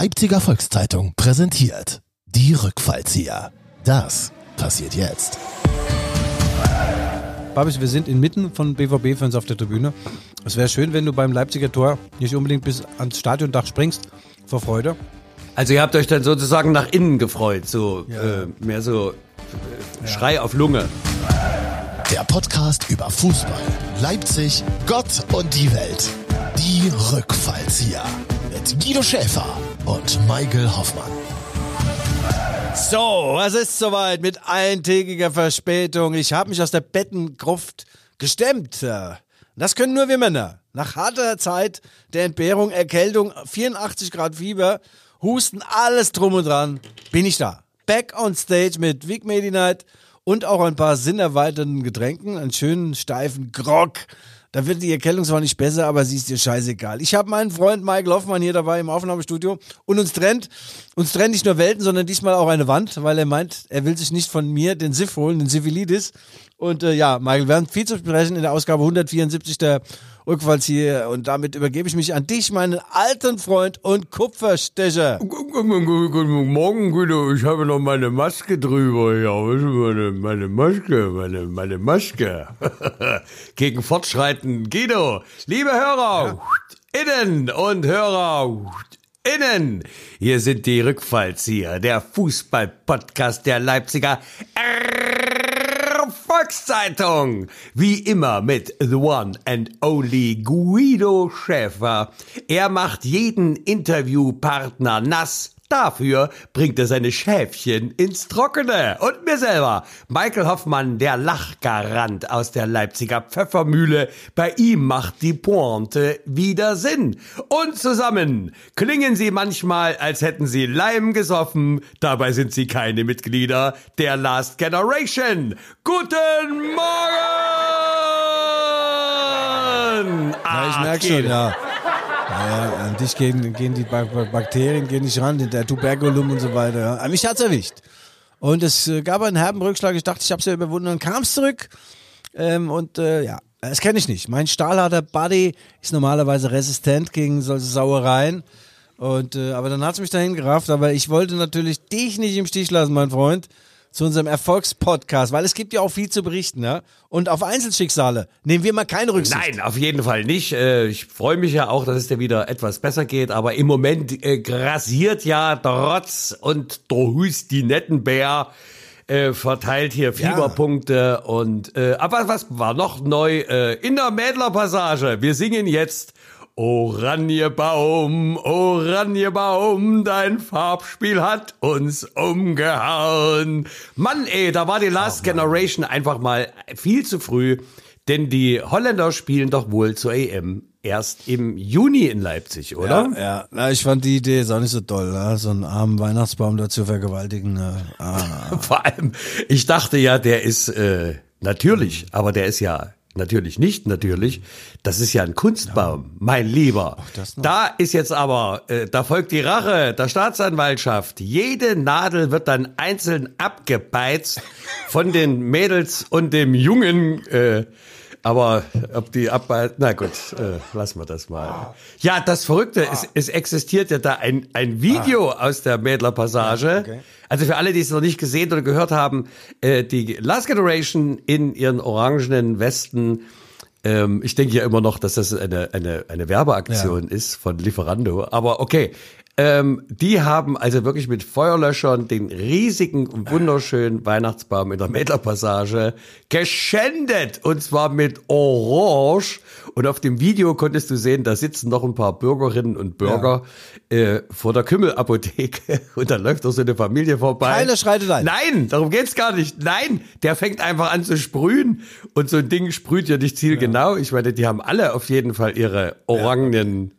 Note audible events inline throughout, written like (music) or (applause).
Leipziger Volkszeitung präsentiert die Rückfallzieher. Das passiert jetzt. Babis, wir sind inmitten von BVB-Fans auf der Tribüne. Es wäre schön, wenn du beim Leipziger Tor nicht unbedingt bis ans Stadiondach springst vor Freude. Also ihr habt euch dann sozusagen nach innen gefreut, so äh, mehr so äh, Schrei auf Lunge. Der Podcast über Fußball, Leipzig, Gott und die Welt. Die Rückfallzieher mit Guido Schäfer und Michael Hoffmann. So, es ist soweit mit eintägiger Verspätung. Ich habe mich aus der Bettengruft gestemmt. Das können nur wir Männer. Nach harter Zeit der Entbehrung, Erkältung, 84 Grad Fieber, Husten, alles drum und dran, bin ich da. Back on stage mit Vic Medi Night und auch ein paar sinnerweiternden Getränken, einen schönen steifen Grog. Da wird die Erkältung zwar nicht besser, aber sie ist dir scheißegal. Ich habe meinen Freund Mike Hoffmann hier dabei im Aufnahmestudio und uns trennt, uns trennt nicht nur Welten, sondern diesmal auch eine Wand, weil er meint, er will sich nicht von mir den Siff holen, den Syphilitis. Und äh, ja, Michael, wir haben viel zu sprechen in der Ausgabe 174 der Rückfalls hier und damit übergebe ich mich an dich, meinen alten Freund und Kupferstecher. Guten Morgen, Guido. Ich habe noch meine Maske drüber. Ja, meine, meine Maske, meine, meine Maske. (laughs) Gegen Fortschreiten, Guido. Liebe Hörer, ja. innen und Hörer, innen. Hier sind die Rückfallzieher, der Fußball-Podcast der Leipziger Volkszeitung. Wie immer mit the one and only Guido Schäfer. Er macht jeden Interviewpartner nass. Dafür bringt er seine Schäfchen ins Trockene. Und mir selber, Michael Hoffmann, der Lachgarant aus der Leipziger Pfeffermühle. Bei ihm macht die Pointe wieder Sinn. Und zusammen klingen sie manchmal, als hätten sie Leim gesoffen. Dabei sind sie keine Mitglieder der Last Generation. Guten Morgen! Ja, ich merke schon, ja. Ja, an dich gehen, gehen die Bakterien gehen nicht ran, der Tuberkulum und so weiter. Ja. Aber mich hat's erwischt. Und es äh, gab einen herben Rückschlag. Ich dachte, ich habe es ja überwunden. Dann kam es zurück. Ähm, und äh, ja, das kenne ich nicht. Mein stahlharter Buddy ist normalerweise resistent gegen solche Sauereien. Und äh, aber dann hat's mich dahin gerafft. Aber ich wollte natürlich dich nicht im Stich lassen, mein Freund zu unserem Erfolgspodcast, weil es gibt ja auch viel zu berichten, ne? Und auf Einzelschicksale nehmen wir mal keine Rücksicht. Nein, auf jeden Fall nicht. Äh, ich freue mich ja auch, dass es dir wieder etwas besser geht, aber im Moment äh, grassiert ja der Rotz und der Hustinettenbär äh, verteilt hier Fieberpunkte ja. und äh, aber was war noch neu äh, in der Mädlerpassage? Wir singen jetzt Oranjebaum, Oranjebaum, dein Farbspiel hat uns umgehauen. Mann, ey, da war die Last oh, Generation einfach mal viel zu früh, denn die Holländer spielen doch wohl zur EM erst im Juni in Leipzig, oder? Ja, ja. Ich fand die Idee ist auch nicht so toll, ne? so einen armen Weihnachtsbaum da zu vergewaltigen. Ne? Ah. (laughs) Vor allem, ich dachte ja, der ist äh, natürlich, aber der ist ja Natürlich nicht, natürlich. Das ist ja ein Kunstbaum, mein Lieber. Da ist jetzt aber, äh, da folgt die Rache der Staatsanwaltschaft. Jede Nadel wird dann einzeln abgebeizt von den Mädels und dem Jungen. Äh, aber ob die Abbeiz, na gut, äh, lassen wir das mal. Ja, das Verrückte, ah. es, es existiert ja da ein, ein Video ah. aus der Mädlerpassage. Okay. Also für alle, die es noch nicht gesehen oder gehört haben, äh, die Last Generation in ihren orangenen Westen ähm, ich denke ja immer noch, dass das eine, eine, eine Werbeaktion ja. ist von Lieferando. Aber okay, ähm, die haben also wirklich mit Feuerlöschern den riesigen und wunderschönen Weihnachtsbaum in der Mädlerpassage geschändet. Und zwar mit Orange. Und auf dem Video konntest du sehen, da sitzen noch ein paar Bürgerinnen und Bürger ja. äh, vor der Kümmelapotheke. (laughs) Und da läuft doch so eine Familie vorbei. Keiner schreitet ein. Nein, darum geht's gar nicht. Nein, der fängt einfach an zu sprühen. Und so ein Ding sprüht ja nicht zielgenau. Ja. Ich meine, die haben alle auf jeden Fall ihre orangenen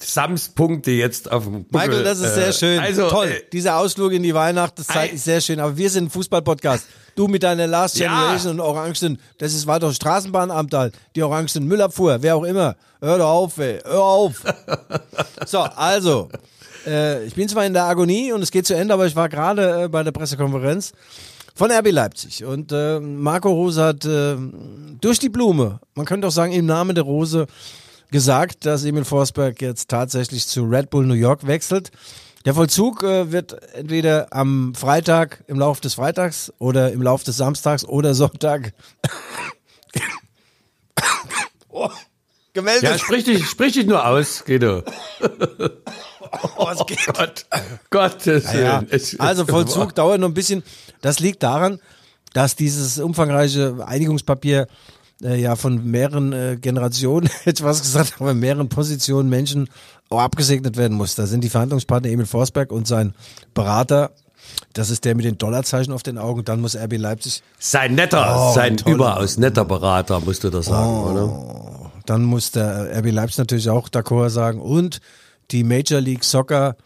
Sams-Punkte jetzt auf dem Buckel. Michael, das ist sehr äh, schön. Also, Toll. Äh, Dieser Ausflug in die Weihnachtszeit ist sehr schön. Aber wir sind ein Fußball-Podcast. Du mit deiner Last Generation ja. und Orangen, das ist, doch Straßenbahnamt halt. Die Orangen Müllabfuhr, wer auch immer. Hör doch auf, ey. Hör auf. (laughs) so, also. Äh, ich bin zwar in der Agonie und es geht zu Ende, aber ich war gerade äh, bei der Pressekonferenz von RB Leipzig. Und äh, Marco Rose hat äh, durch die Blume, man könnte auch sagen im Namen der Rose, gesagt, dass Emil Forsberg jetzt tatsächlich zu Red Bull New York wechselt. Der Vollzug äh, wird entweder am Freitag, im Laufe des Freitags oder im Laufe des Samstags oder Sonntag (coughs) oh, gemeldet. Ja, sprich dich, sprich dich nur aus, Guido. (coughs) Oh, geht? Gott, Gottes Ja, Willen. Also Vollzug (laughs) dauert noch ein bisschen. Das liegt daran, dass dieses umfangreiche Einigungspapier äh, ja von mehreren äh, Generationen, (laughs) jetzt was gesagt, aber mehreren Positionen Menschen auch abgesegnet werden muss. Da sind die Verhandlungspartner Emil Forsberg und sein Berater. Das ist der mit den Dollarzeichen auf den Augen. Dann muss RB Leipzig, Sein netter, Oh, sein toll. überaus netter Berater, musst du das sagen, Oh. oder? dann muss der RB Leipzig natürlich auch d'accord sagen. Und die Major League Soccer,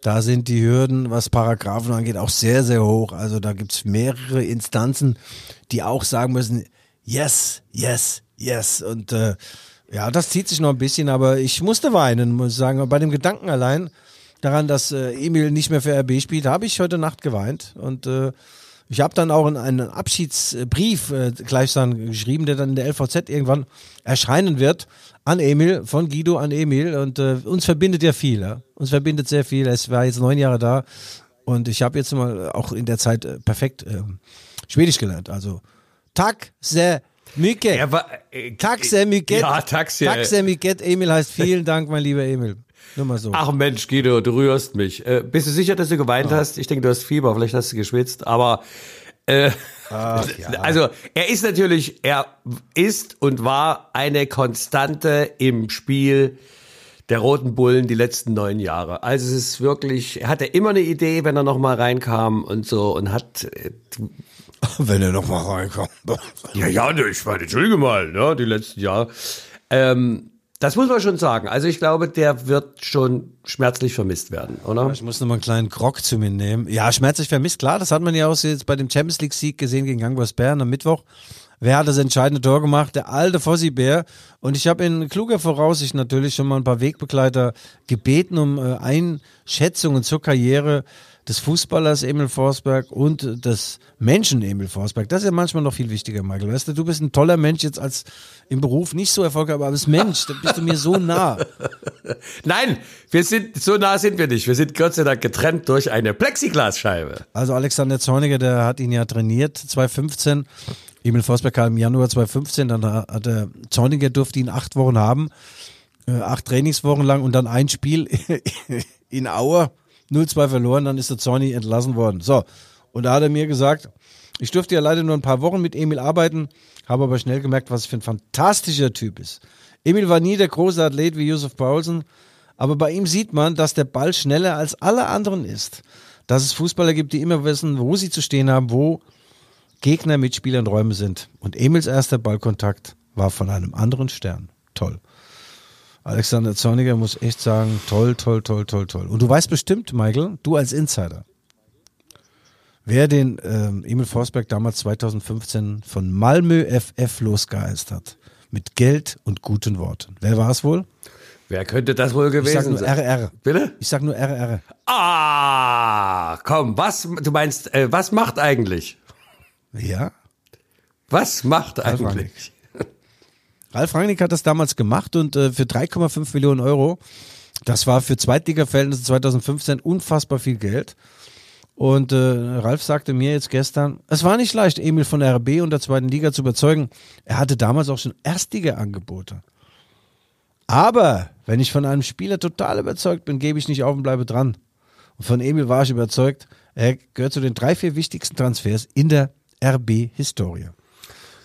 da sind die Hürden, was Paragraphen angeht, auch sehr, sehr hoch. Also da gibt's mehrere Instanzen, die auch sagen müssen, yes, yes, yes. Und äh, ja, das zieht sich noch ein bisschen, aber ich musste weinen, muss ich sagen. Bei dem Gedanken allein daran, dass äh, Emil nicht mehr für RB spielt, habe ich heute Nacht geweint. Und äh, ich habe dann auch in einen Abschiedsbrief äh, gleichsam geschrieben, der dann in der LVZ irgendwann erscheinen wird, an Emil, von Guido an Emil. Und äh, uns verbindet ja viel. Ja? Uns verbindet sehr viel. Es war jetzt neun Jahre da. Und ich habe jetzt mal auch in der Zeit äh, perfekt äh, Schwedisch gelernt. Also, Tack se mycket. Er war, äh, Tack se mycket. Ja, Tack se mycket. Emil heißt vielen Dank, mein lieber Emil. Nur mal so. Ach Mensch, Guido, du rührst mich. Äh, bist du sicher, dass du geweint hast? Ich denke, du hast Fieber, vielleicht hast du geschwitzt, aber äh, (laughs) also er ist natürlich, er ist und war eine Konstante im Spiel der Roten Bullen die letzten neun Jahre. Also es ist wirklich, er hatte immer eine Idee, wenn er noch mal reinkam und so und hat äh, (laughs) Wenn er noch mal reinkommt. (laughs) Ja, ja, ne, ich meine, entschuldige mal, ne, die letzten Jahre. Ähm, das muss man schon sagen. Also ich glaube, der wird schon schmerzlich vermisst werden, oder? Ich muss noch mal einen kleinen Grog zu mir nehmen. Ja, schmerzlich vermisst, klar. Das hat man ja auch jetzt bei dem Champions League Sieg gesehen gegen Young Boys Bern am Mittwoch. Wer hat das entscheidende Tor gemacht? Der alte Fossi Bär. Und ich habe in kluger Voraussicht natürlich schon mal ein paar Wegbegleiter gebeten um äh, Einschätzungen zur Karriere des Fußballers Emil Forsberg und des Menschen Emil Forsberg. Das ist ja manchmal noch viel wichtiger, Michael. Weißt du, du bist ein toller Mensch jetzt als im Beruf nicht so erfolgreich, aber als Mensch, da bist du mir so nah. (laughs) Nein, wir sind, so nah sind wir nicht. Wir sind Gott sei Dank getrennt durch eine Plexiglasscheibe. Also Alexander Zorniger, der hat ihn ja trainiert 2015. Emil Forsberg kam im Januar 2015, dann hat der Zorniger durfte ihn acht Wochen haben, äh, acht Trainingswochen lang und dann ein Spiel (laughs) in Aue, 0-2 verloren, dann ist der Zorni entlassen worden. So, und da hat er mir gesagt, ich durfte ja leider nur ein paar Wochen mit Emil arbeiten, habe aber schnell gemerkt, was für ein fantastischer Typ ist. Emil war nie der große Athlet wie Josef Paulsen, aber bei ihm sieht man, dass der Ball schneller als alle anderen ist. Dass es Fußballer gibt, die immer wissen, wo sie zu stehen haben, wo Gegner, Mitspieler und Räume sind. Und Emils erster Ballkontakt war von einem anderen Stern. Toll. Alexander Zorniger muss echt sagen, toll, toll, toll, toll, toll. Und du weißt bestimmt, Michael, du als Insider, wer den ähm, Emil Forsberg damals 2015 von Malmö FF losgeheißt hat. Mit Geld und guten Worten. Wer war es wohl? Wer könnte das wohl Ich sag gewesen nur sein? RR. Bitte? Ich sag nur RR. Ah, komm, was, du meinst, äh, was macht eigentlich? Ja? Was macht eigentlich? Ralf Rangnick hat das damals gemacht und äh, für 3,5 Millionen Euro, das war für Zweitliga-Verhältnisse 2015 unfassbar viel Geld. Und äh, Ralf sagte mir jetzt gestern, es war nicht leicht, Emil von RB und der zweiten Liga zu überzeugen. Er hatte damals auch schon Erstliga-Angebote. Aber wenn ich von einem Spieler total überzeugt bin, gebe ich nicht auf und bleibe dran. Und von Emil war ich überzeugt, er gehört zu den drei, vier wichtigsten Transfers in der RB-Historie.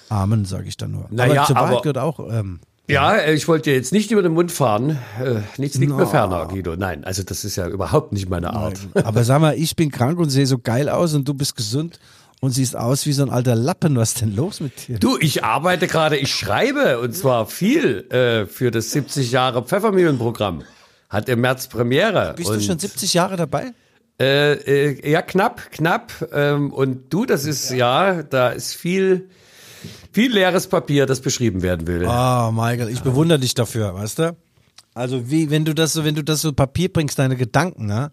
Amen, sage ich dann nur. Naja, aber zur Wahrheit gehört auch, ähm, Ja, äh, ich wollte dir jetzt nicht über den Mund fahren. Äh, nichts liegt mir No. ferner, Guido. Nein, also das ist ja überhaupt nicht meine Art. aber sag mal, ich bin krank und sehe so geil aus und du bist gesund und siehst aus wie so ein alter Lappen. Was ist denn los mit dir? Du, ich arbeite gerade, ich schreibe und zwar viel äh, für das 70 Jahre Pfeffermühlenprogramm. Hat im März Premiere. Bist du schon 70 Jahre dabei? Äh, äh, ja, knapp, knapp. Ähm, und du, das ist, ja, da ist viel, viel leeres Papier, das beschrieben werden will. Oh, Michael, ich bewundere dich dafür, weißt du? Also wie, wenn du das so, wenn du das so Papier bringst, deine Gedanken, ne?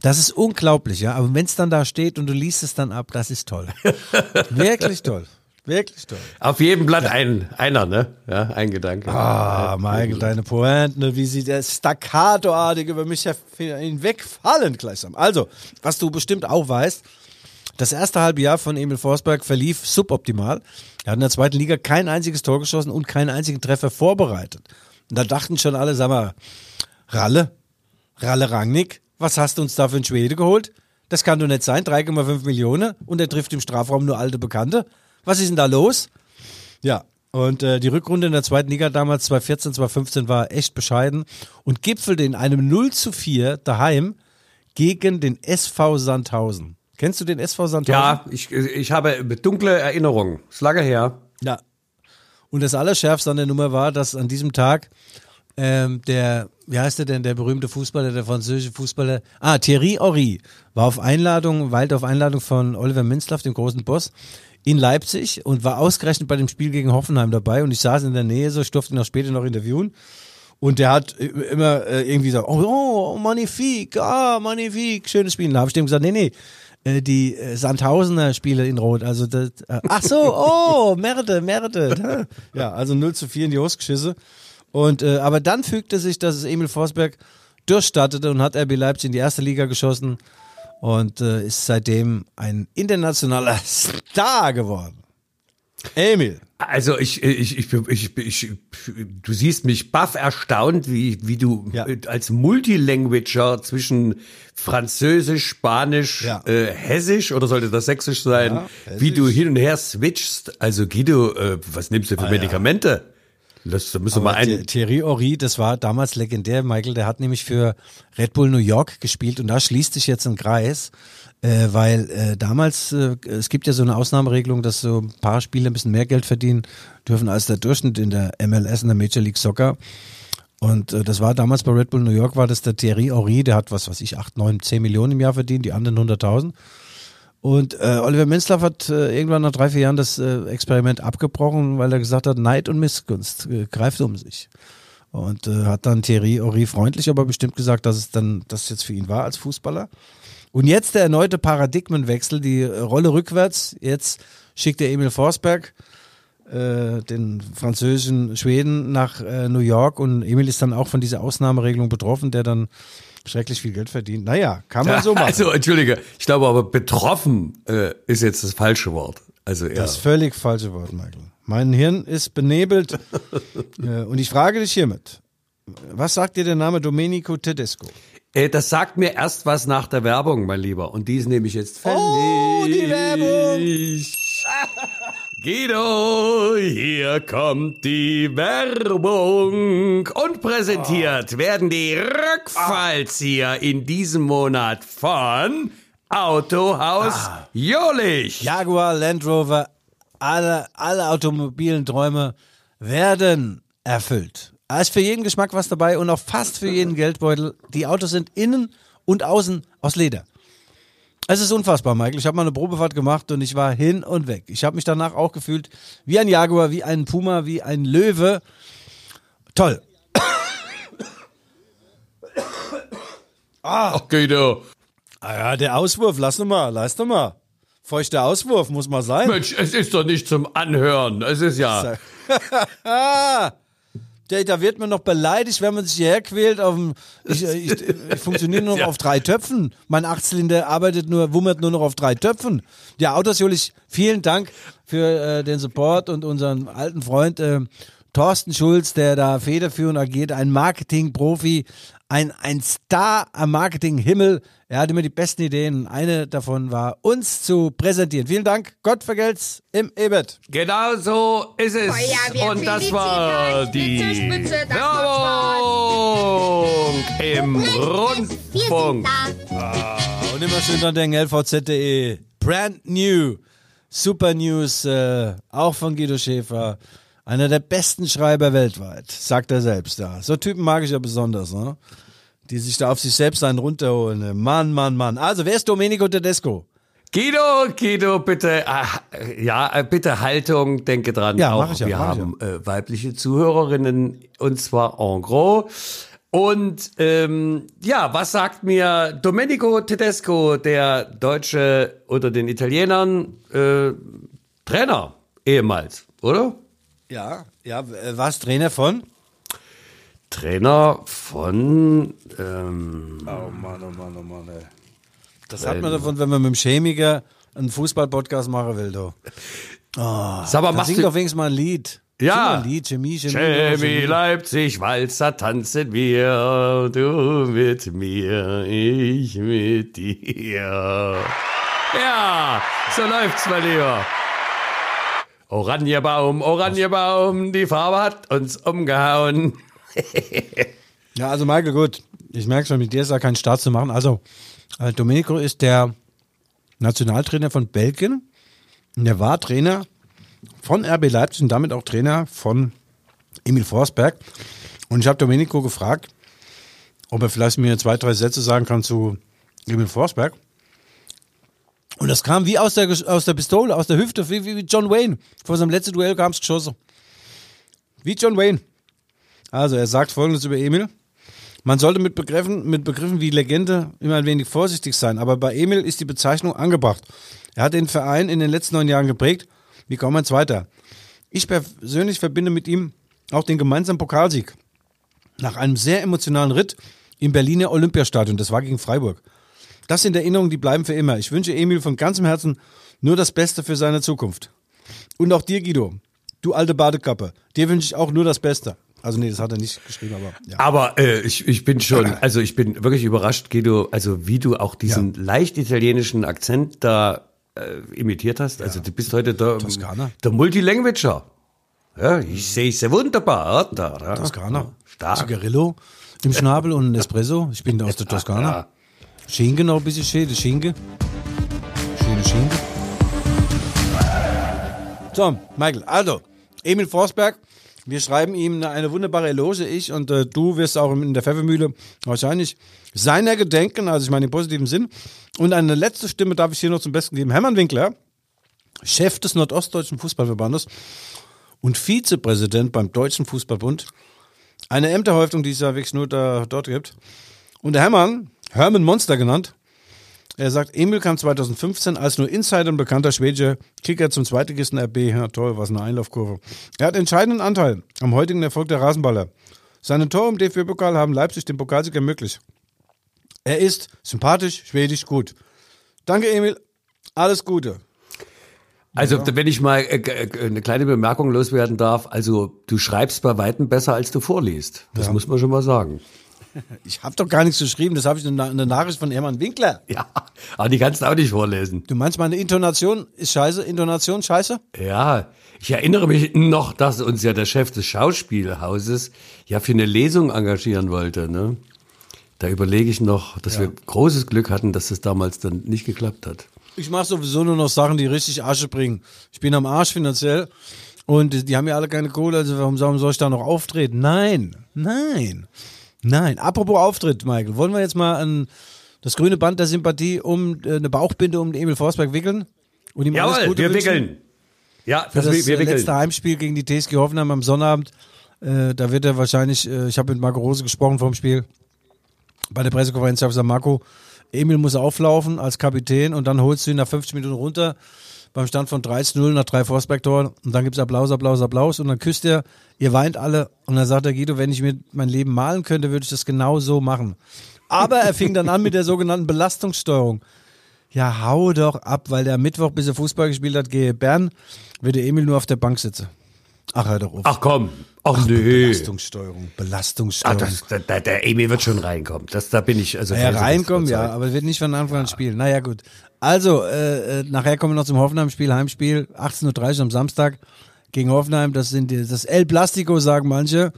Das ist unglaublich, ja. Aber wenn es dann da steht und du liest es dann ab, das ist toll. (laughs) Wirklich toll. Wirklich toll. Auf jedem Blatt ein, einer, ne? Ja, ein Gedanke. Ah, Michael, deine Pointen, ne, wie sie der staccatoartig über mich hinwegfallen gleichsam. Also, was du bestimmt auch weißt, das erste halbe Jahr von Emil Forsberg verlief suboptimal. Er hat in der zweiten Liga kein einziges Tor geschossen und keinen einzigen Treffer vorbereitet. Und da dachten schon alle, sag mal, Ralle, Ralle Rangnick, was hast du uns da für einen Schwede geholt? Das kann doch nicht sein, 3,5 Millionen und er trifft im Strafraum nur alte Bekannte. Was ist denn da los? Ja, und äh, die Rückrunde in der zweiten Liga damals 2014, 2015 war echt bescheiden und gipfelte in einem 0 zu 4 daheim gegen den SV Sandhausen. Kennst du den SV Sandhausen? Ja, ich, ich habe dunkle Erinnerungen. Ist lange her. Ja. Und das Allerschärfste an der Nummer war, dass an diesem Tag ähm, der, wie heißt der denn, der berühmte Fußballer, der französische Fußballer, ah, Thierry Horry, war auf Einladung, weilt auf Einladung von Oliver Minzlaff, dem großen Boss, in Leipzig und war ausgerechnet bei dem Spiel gegen Hoffenheim dabei und ich saß in der Nähe so, ich durfte ihn auch später noch interviewen und der hat immer äh, irgendwie so, oh, oh, magnifique, ah, magnifique, schönes Spiel. Da habe ich dem gesagt, nee, nee, äh, die äh, Sandhausener Spiele in Rot, also das, äh, ach so, (laughs) oh, Merde, Merde. Ja, also 0 zu 4 in die Hostgeschisse. Und, äh, aber dann fügte sich, dass es Emil Forsberg durchstartete und hat RB Leipzig in die erste Liga geschossen und äh, ist seitdem ein internationaler (laughs) Star geworden. Emil. Also ich, ich, ich, ich, ich, du siehst mich baff erstaunt, wie, wie du Ja. als Multilanguager zwischen Französisch, Spanisch, Ja. äh, Hessisch oder sollte das Sächsisch sein, Ja, wie du hin und her switchst. Also Guido, äh, was nimmst du für Medikamente? Das da müssen wir ein. Thi- Thierry Horry, das war damals legendär, Michael, der hat nämlich für Red Bull New York gespielt und da schließt sich jetzt ein Kreis, äh, weil äh, damals, äh, es gibt ja so eine Ausnahmeregelung, dass so ein paar Spieler ein bisschen mehr Geld verdienen dürfen als der Durchschnitt in der MLS, in der Major League Soccer. Und äh, das war damals bei Red Bull New York, war das der Thierry Horry, der hat, was weiß ich, 8, 9, 10 Millionen im Jahr verdient, die anderen 100.000. Und äh, Oliver Minzlaff hat äh, irgendwann nach drei, vier Jahren das äh, Experiment abgebrochen, weil er gesagt hat, Neid und Missgunst äh, greift um sich. Und äh, hat dann Thierry Horry freundlich, aber bestimmt gesagt, dass es dann das jetzt für ihn war als Fußballer. Und jetzt der erneute Paradigmenwechsel, die Rolle rückwärts. Jetzt schickt der Emil Forsberg äh, den französischen Schweden nach äh, New York und Emil ist dann auch von dieser Ausnahmeregelung betroffen, der dann schrecklich viel Geld verdient. Naja, kann man so machen. Also entschuldige, ich glaube aber betroffen äh, ist jetzt das falsche Wort. Also ja. Das völlig falsche Wort, Michael. Mein Hirn ist benebelt. (laughs) Äh, Und ich frage dich hiermit. Was sagt dir der Name Domenico Tedesco? Äh, das sagt mir erst was nach der Werbung, mein Lieber. Und dies nehme ich jetzt fällig. Oh, die Werbung. Guido, hier kommt die Werbung. Und präsentiert werden die Rückfallzieher in diesem Monat von Autohaus Jolich. Jaguar, Land Rover, alle, alle automobilen Träume werden erfüllt. Da ist für jeden Geschmack was dabei und auch fast für jeden Geldbeutel. Die Autos sind innen und außen aus Leder. Es ist unfassbar, Michael. Ich habe mal eine Probefahrt gemacht und ich war hin und weg. Ich habe mich danach auch gefühlt wie ein Jaguar, wie ein Puma, wie ein Löwe. Toll. Ach, Guido. Ah ja, der Auswurf, lass doch mal, leist doch mal. Feuchter Auswurf muss mal sein. Mensch, es ist doch nicht zum Anhören. Es ist ja. (laughs) (laughs) Da wird man noch beleidigt, wenn man sich hierher quält. Auf dem, ich, (laughs) ich, ich funktioniere nur noch Ja. auf drei Töpfen. Mein Achtzylinder arbeitet nur, wummert nur noch auf drei Töpfen. Ja, Autos Julich, vielen Dank für äh, den Support und unseren alten Freund äh, Thorsten Schulz, der da federführend agiert, ein Marketing-Profi, ein, ein Star am Marketing-Himmel. Er hatte immer die besten Ideen. Eine davon war, uns zu präsentieren. Vielen Dank. Gott vergelt's im Ebert. Genau so ist es. Feuerwehr Und das war die Werbung im Rundfunk. Und immer schön dran denken, lvz.de. Brand new. Super News, äh, auch von Guido Schäfer. Einer der besten Schreiber weltweit, sagt er selbst da. So Typen mag ich ja besonders, ne? Die sich da auf sich selbst einen runterholen. Mann, Mann, Mann. Also, wer ist Domenico Tedesco? Guido, Guido, bitte, ah, ja, äh, bitte Haltung, denke dran. Ja, auch ja, wir haben äh, weibliche Zuhörerinnen und zwar en gros. Und ähm, ja, was sagt mir Domenico Tedesco, der Deutsche unter den Italienern, äh, Trainer ehemals, oder? Ja, ja, äh, warst Trainer von? Trainer von, ähm, Oh Mann, oh Mann, oh Mann, ey. Das hat man davon, wenn man mit dem Chemiker einen Fußball-Podcast machen will, du. (laughs) sag mal, Da machst sing du, doch wenigstens mal ein Lied. Ja. Ein Lied, Chemie, Chemie. Chemie Leipzig, Walzer tanzen wir, du mit mir, ich mit dir. Ja, so läuft's, mein Lieber. Oranjebaum, Oranjebaum, die Farbe hat uns umgehauen. (laughs) Ja, also Michael, gut. Ich merke schon, mit dir ist da kein Start zu machen. Also, äh, Domenico ist der Nationaltrainer von Belgien. Und der war Trainer von RB Leipzig und damit auch Trainer von Emil Forsberg. Und ich habe Domenico gefragt, ob er vielleicht mir zwei, drei Sätze sagen kann zu Emil Forsberg. Und das kam wie aus der, aus der Pistole, aus der Hüfte, wie, wie John Wayne. Vor seinem letzten Duell kam es geschossen. Wie John Wayne. Also, er sagt folgendes über Emil. Man sollte mit Begriffen, mit Begriffen wie Legende immer ein wenig vorsichtig sein, aber bei Emil ist die Bezeichnung angebracht. Er hat den Verein in den letzten neun Jahren geprägt, wie kaum ein zweiter. Ich persönlich verbinde mit ihm auch den gemeinsamen Pokalsieg. Nach einem sehr emotionalen Ritt im Berliner Olympiastadion, das war gegen Freiburg. Das sind Erinnerungen, die bleiben für immer. Ich wünsche Emil von ganzem Herzen nur das Beste für seine Zukunft. Und auch dir, Guido, du alte Badekappe, dir wünsche ich auch nur das Beste. Also nee, das hat er nicht geschrieben, aber ja. Aber äh, ich, ich bin schon, also ich bin wirklich überrascht, Guido, also wie du auch diesen leicht italienischen Akzent da äh, imitiert hast. Also du bist heute der, Toskana. der Multilanguager. Ja, ich sehe es sehr wunderbar. Da, da. Toskana. Stark. Zigarillo im Schnabel und ein Espresso. Ich bin aus der Toskana. Schinken noch ein bisschen schön, die Schinke. Schöne Schinke. So, Michael, also, Emil Forsberg, wir schreiben ihm eine, eine wunderbare Eloge, ich und äh, du wirst auch in der Pfeffermühle wahrscheinlich seiner gedenken, also ich meine im positiven Sinn. Und eine letzte Stimme darf ich hier noch zum Besten geben. Hermann Winkler, Chef des Nordostdeutschen Fußballverbandes und Vizepräsident beim Deutschen Fußballbund. Eine Ämterhäufung, die es ja wirklich nur da, dort gibt. Und der Hermann, Hermann Monster genannt, er sagt, Emil kam 2015 als nur Insider und bekannter schwedischer Kicker zum Zweitligisten RB. Ja, toll, was eine Einlaufkurve. Er hat entscheidenden Anteil am heutigen Erfolg der Rasenballer. Seine Tore im DFB-Pokal haben Leipzig den Pokalsieg ermöglicht. Er ist sympathisch, schwedisch, gut. Danke, Emil. Alles Gute. Also wenn ich mal äh, äh, eine kleine Bemerkung loswerden darf, also du schreibst bei Weitem besser, als du vorliest. Das muss man schon mal sagen. (laughs) Ich habe doch gar nichts geschrieben, das habe ich in eine Nachricht von Hermann Winkler. (laughs) Ja, aber die kannst du auch nicht vorlesen. Du meinst, meine Intonation ist scheiße? Intonation scheiße? Ja, ich erinnere mich noch, dass uns ja der Chef des Schauspielhauses ja für eine Lesung engagieren wollte. Ne? Da überlege ich noch, dass wir großes Glück hatten, dass das damals dann nicht geklappt hat. Ich mache sowieso nur noch Sachen, die richtig Asche bringen. Ich bin am Arsch finanziell und die, haben ja alle keine Kohle, also warum soll ich da noch auftreten? Nein, nein, nein. Apropos Auftritt, Michael, wollen wir jetzt mal ein, das grüne Band der Sympathie um äh, eine Bauchbinde um den Emil Forsberg wickeln? Und ihm alles Jawohl, Gute wir wünschen? wickeln. Ja, Für das, das, wir äh, wickeln. letzte Heimspiel gegen die TSG Hoffenheim am Sonnabend. Äh, da wird er wahrscheinlich, äh, ich habe mit Marco Rose gesprochen vor dem Spiel, bei der Pressekonferenz habe ich gesagt, Marco, Emil muss auflaufen als Kapitän und dann holst du ihn nach 50 Minuten runter beim Stand von 13-0 nach drei Forsberg-Toren und dann gibt's Applaus, Applaus, Applaus und dann küsst er, ihr weint alle und dann sagt der Guido, wenn ich mir mein Leben malen könnte, würde ich das genau so machen. Aber er fing dann an mit der sogenannten Belastungssteuerung. Ja, hau doch ab, weil der Mittwoch, bis er Fußball gespielt hat, gehe Bern, wird der Emil nur auf der Bank sitzen. Ach, hör doch auf. Ach komm. Ach, nee. Belastungssteuerung, Ach, Belastungssteuerung. das, der, der, Emil wird schon reinkommen. Das, da bin ich also ja, reinkommen, ja, aber wird nicht von Anfang an spielen. Naja, gut. Also, äh, äh, nachher kommen wir noch zum Hoffenheim-Spiel, Heimspiel, 18.30 Uhr am Samstag gegen Hoffenheim. Das sind die, das El Plastico, sagen manche.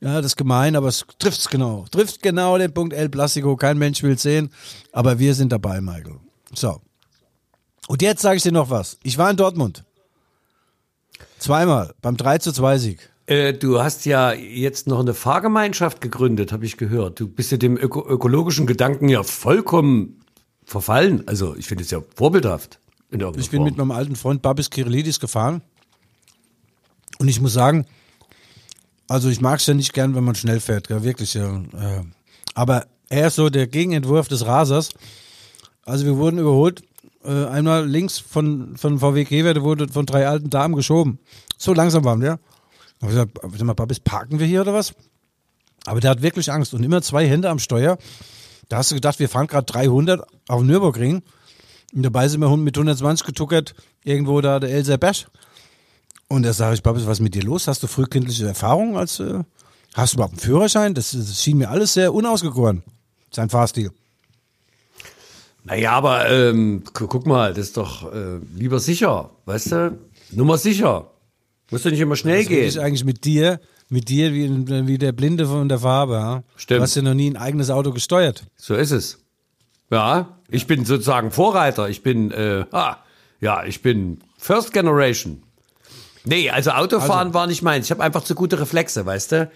Ja, das ist gemein, aber es trifft's genau. Trifft genau den Punkt El Plastico. Kein Mensch will sehen, aber wir sind dabei, Michael. So. Und jetzt sage ich dir noch was. Ich war in Dortmund. Zweimal, beim 3 zu 2 Sieg. Äh, du hast ja jetzt noch eine Fahrgemeinschaft gegründet, habe ich gehört. Du bist ja dem öko ökologischen Gedanken ja vollkommen verfallen. Also ich finde es ja vorbildhaft. In irgendeiner Ich bin Form. mit meinem alten Freund Babis Kirillidis gefahren. Und ich muss sagen, also ich mag es ja nicht gern, wenn man schnell fährt, gell, wirklich. Ja, äh, aber er ist so der Gegenentwurf des Rasers. Also wir wurden überholt Äh, einmal links von, von VW Kewer, der wurde von drei alten Damen geschoben. So langsam waren wir. Da hab ich gesagt, sag mal, Babis, parken wir hier oder was? Aber der hat wirklich Angst und immer zwei Hände am Steuer. Da hast du gedacht, wir fahren gerade 300 auf den Nürburgring. Und dabei sind wir mit 120 getuckert, irgendwo da der Elser Berg. Und da sage ich, Babis, was ist mit dir los? Hast du frühkindliche Erfahrungen als, äh, hast du überhaupt einen Führerschein? Das, das schien mir alles sehr unausgegoren, sein Fahrstil. Naja, aber ähm, gu- guck mal, das ist doch äh, lieber sicher, weißt du? Nummer sicher. Muss doch nicht immer schnell will gehen. ich eigentlich mit dir, mit dir wie, wie der Blinde von der Farbe, ja? Stimmt. Du hast ja noch nie ein eigenes Auto gesteuert. So ist es. Ja, ich bin sozusagen Vorreiter. Ich bin, äh, ah, ja, ich bin First Generation. Nee, also Autofahren war nicht meins. Ich habe einfach zu gute Reflexe, weißt du?